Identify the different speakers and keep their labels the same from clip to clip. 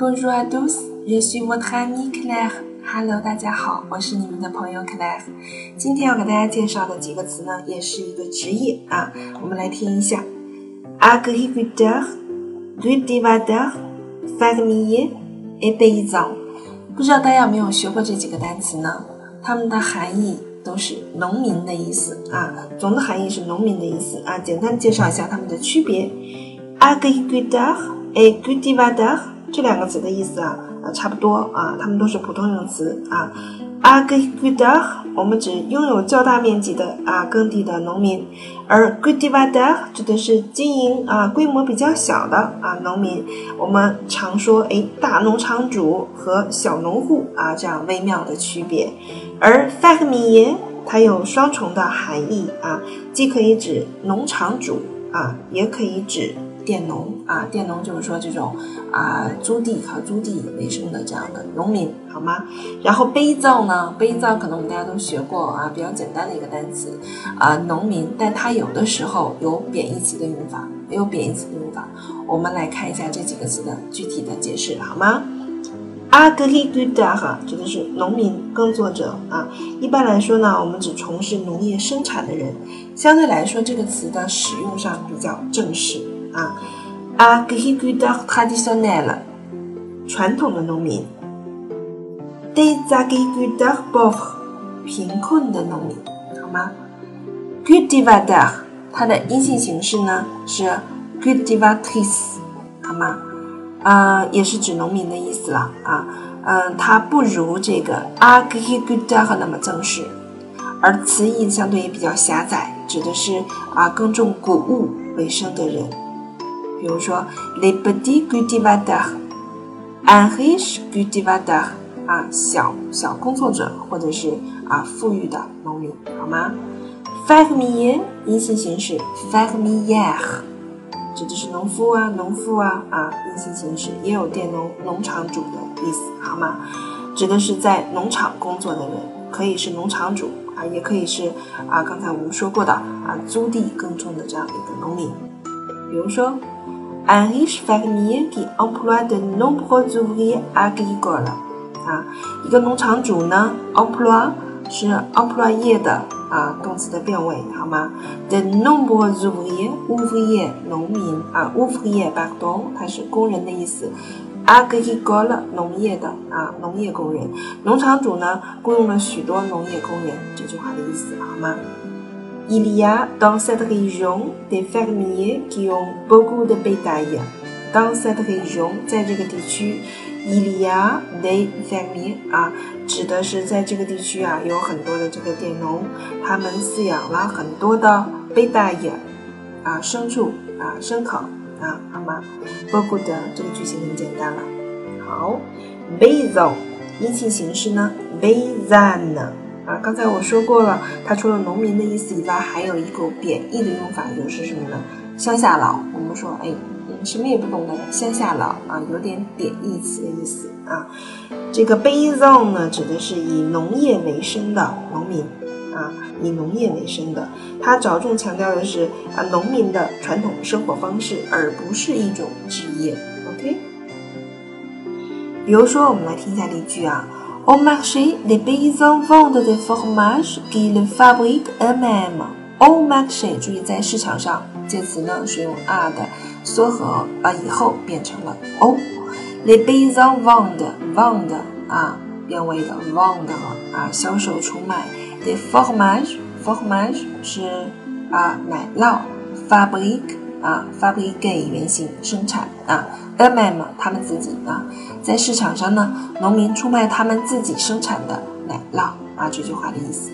Speaker 1: Bonjour à tous, je suis votre amie Claire. Hello，大家好，我是你们的朋友 Claire。今天要给大家介绍的几个词呢，也是一个职业啊。我们来听一下：agriculteur, cultivateur, fermier et paysan。不知道大家有没有学过这几个单词呢？它们的含义都是农民的意思啊。总的含义是农民的意思啊。简单介绍一下它们的区别：agriculteur et cultivateur。这两个词的意思啊，啊差不多啊，它们都是普通用词啊。agriculteur 我们指拥有较大面积的啊耕地的农民，而 cultivateur 指的是经营啊规模比较小的啊农民。我们常说哎大农场主和小农户啊这样微妙的区别。而 fermier 它有双重的含义啊，既可以指农场主啊，也可以指。佃农啊，佃农就是说这种啊，租地靠租地为生的这样的农民，好吗？然后悲造呢，悲造可能我们大家都学过啊，比较简单的一个单词啊，农民，但它有的时候有贬义词的用法，也有贬义词的用法。我们来看一下这几个词的具体的解释，好吗？agriculteur 指的是农民耕作者啊，一般来说呢，我们指从事农业生产的人，相对来说这个词的使用上比较正式。啊，agriculteur traditionnel，传统的农民；des agriculteurs pauvres，贫困的农民，好吗？cultivateur，它的阴性形式呢是 cultivatrice，好吗？啊，也是指农民的意思了啊。嗯，它不如这个 agriculteur 那么正式，而词义相对也比较狭窄，指的是啊耕种谷物为生的人。比如说，les petits cultivateurs，un riche cultivateur，啊，小小工作者或者是啊富裕的农民，好吗？fermier 阴性形式，fermière，指的是农夫啊，农妇啊，啊阴性形式也有佃农、农场主的意思，好吗？指的是在农场工作的人，可以是农场主啊，也可以是啊刚才我们说过的啊租地耕种的这样的一个农民，比如说。Un riche fermier qui emploie de nombreux ouvriers agricoles。啊，一个农场主呢，emploi 是 employé 的啊动词的变位，好吗？de nombreux ouvriers，ouvrier 农民啊，ouvrier pardon，它是工人的意思。agricole 农业的啊，农业工人。农场主呢，雇佣了许多农业工人，这句话的意思，好吗？Il y a dans cette région des fermiers qui ont beaucoup de bétail. Dans cette région，在这个地区，il y a des fermiers 啊，指的是在这个地区啊，有很多的这个佃农，他们饲养了很多的 bétail 啊，牲畜啊，牲口啊，好吗？beaucoup 的这个句型很简单了。好，paysan 阴性形式呢，paysan。啊，刚才我说过了，它除了农民的意思以外，还有一个贬义的用法，就是什么呢？乡下佬。我们说，哎，什么也不懂的乡下佬啊，有点贬义词的意思啊。这个 “bayzon” 呢，指的是以农业为生的农民啊，以农业为生的。它着重强调的是啊，农民的传统生活方式，而不是一种职业。OK。比如说，我们来听一下例句啊。Au marché, les paysans vendent des fromages qu'ils fabriquent eux-mêmes. Au marché，注意在市场上，介词呢是用 a 的缩合啊，以后变成了 o。Les paysans vendent，vend 啊，变为的 vend 啊，销售出卖。des fromages，fromage 是啊奶酪，fabrique。啊，fabrique 原型生产啊，mm 他们自己啊，在市场上呢，农民出卖他们自己生产的奶酪啊，这句话的意思。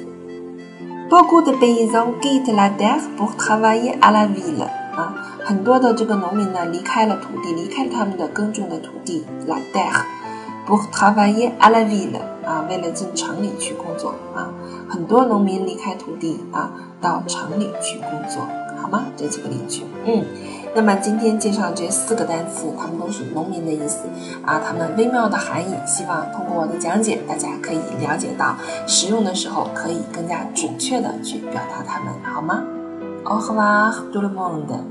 Speaker 1: Beaucoup de paysans quittent la terre pour travailler à la ville 啊，很多的这个农民呢离开了土地，离开了他们的耕种的土地，la terre pour travailler à la ville 啊，为了进城里去工作啊，很多农民离开土地啊，到城里去工作。好吗？这几个例句，嗯，那么今天介绍这四个单词，它们都是农民的意思啊，它们微妙的含义，希望通过我的讲解，大家可以了解到，使用的时候可以更加准确的去表达它们，好吗？Au revoir tout le monde。